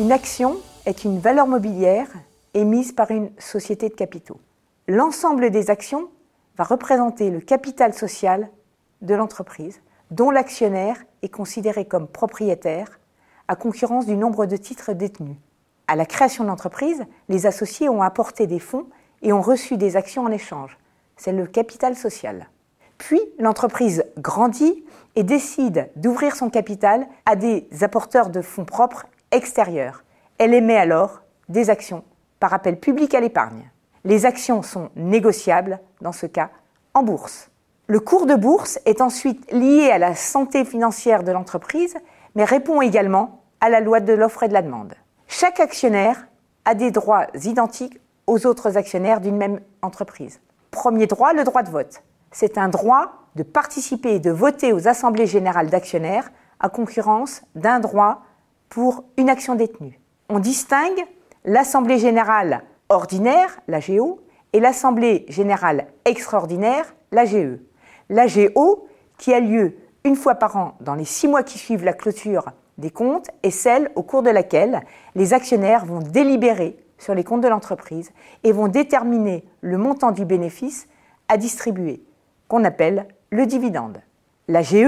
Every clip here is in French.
Une action est une valeur mobilière émise par une société de capitaux. L'ensemble des actions va représenter le capital social de l'entreprise dont l'actionnaire est considéré comme propriétaire à concurrence du nombre de titres détenus. À la création de l'entreprise, les associés ont apporté des fonds et ont reçu des actions en échange. C'est le capital social. Puis l'entreprise grandit et décide d'ouvrir son capital à des apporteurs de fonds propres extérieurs. Elle émet alors des actions par appel public à l'épargne. Les actions sont négociables, dans ce cas, en bourse. Le cours de bourse est ensuite lié à la santé financière de l'entreprise, mais répond également à la loi de l'offre et de la demande. Chaque actionnaire a des droits identiques aux autres actionnaires d'une même entreprise. Premier droit, le droit de vote. C'est un droit de participer et de voter aux assemblées générales d'actionnaires à concurrence d'un droit pour une action détenue. On distingue l'assemblée générale ordinaire, l'AGO, et l'assemblée générale extraordinaire, l'AGE l'AGO, qui a lieu une fois par an dans les six mois qui suivent la clôture des comptes, est celle au cours de laquelle les actionnaires vont délibérer sur les comptes de l'entreprise et vont déterminer le montant du bénéfice à distribuer, qu'on appelle le dividende. L'AGE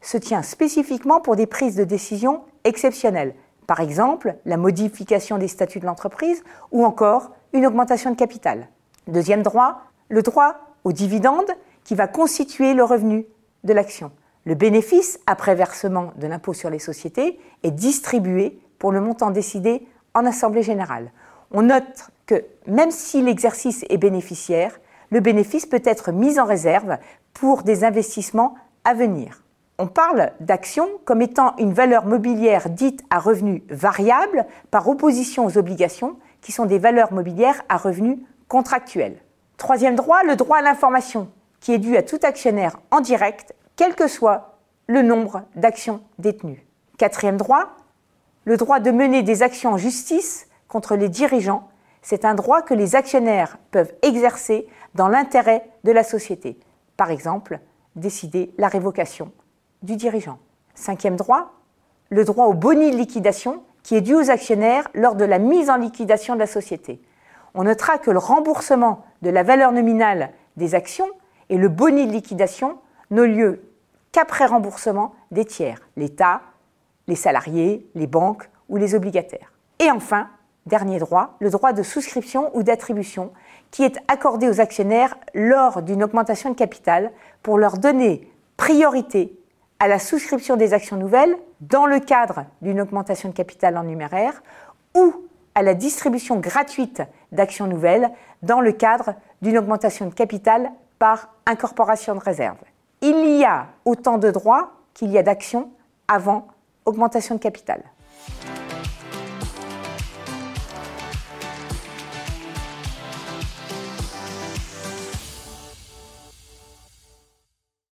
se tient spécifiquement pour des prises de décision exceptionnelles, par exemple la modification des statuts de l'entreprise ou encore une augmentation de capital. Deuxième droit, le droit au dividende qui va constituer le revenu de l'action. Le bénéfice, après versement de l'impôt sur les sociétés, est distribué pour le montant décidé en Assemblée générale. On note que même si l'exercice est bénéficiaire, le bénéfice peut être mis en réserve pour des investissements à venir. On parle d'action comme étant une valeur mobilière dite à revenu variable par opposition aux obligations qui sont des valeurs mobilières à revenu contractuel. Troisième droit, le droit à l'information qui est dû à tout actionnaire en direct, quel que soit le nombre d'actions détenues. Quatrième droit, le droit de mener des actions en justice contre les dirigeants. C'est un droit que les actionnaires peuvent exercer dans l'intérêt de la société. Par exemple, décider la révocation du dirigeant. Cinquième droit, le droit au boni de liquidation qui est dû aux actionnaires lors de la mise en liquidation de la société. On notera que le remboursement de la valeur nominale des actions et le boni de liquidation n'ont lieu qu'après remboursement des tiers, l'État, les salariés, les banques ou les obligataires. Et enfin, dernier droit, le droit de souscription ou d'attribution qui est accordé aux actionnaires lors d'une augmentation de capital pour leur donner priorité à la souscription des actions nouvelles dans le cadre d'une augmentation de capital en numéraire ou à la distribution gratuite d'actions nouvelles dans le cadre d'une augmentation de capital par incorporation de réserve. Il y a autant de droits qu'il y a d'actions avant augmentation de capital.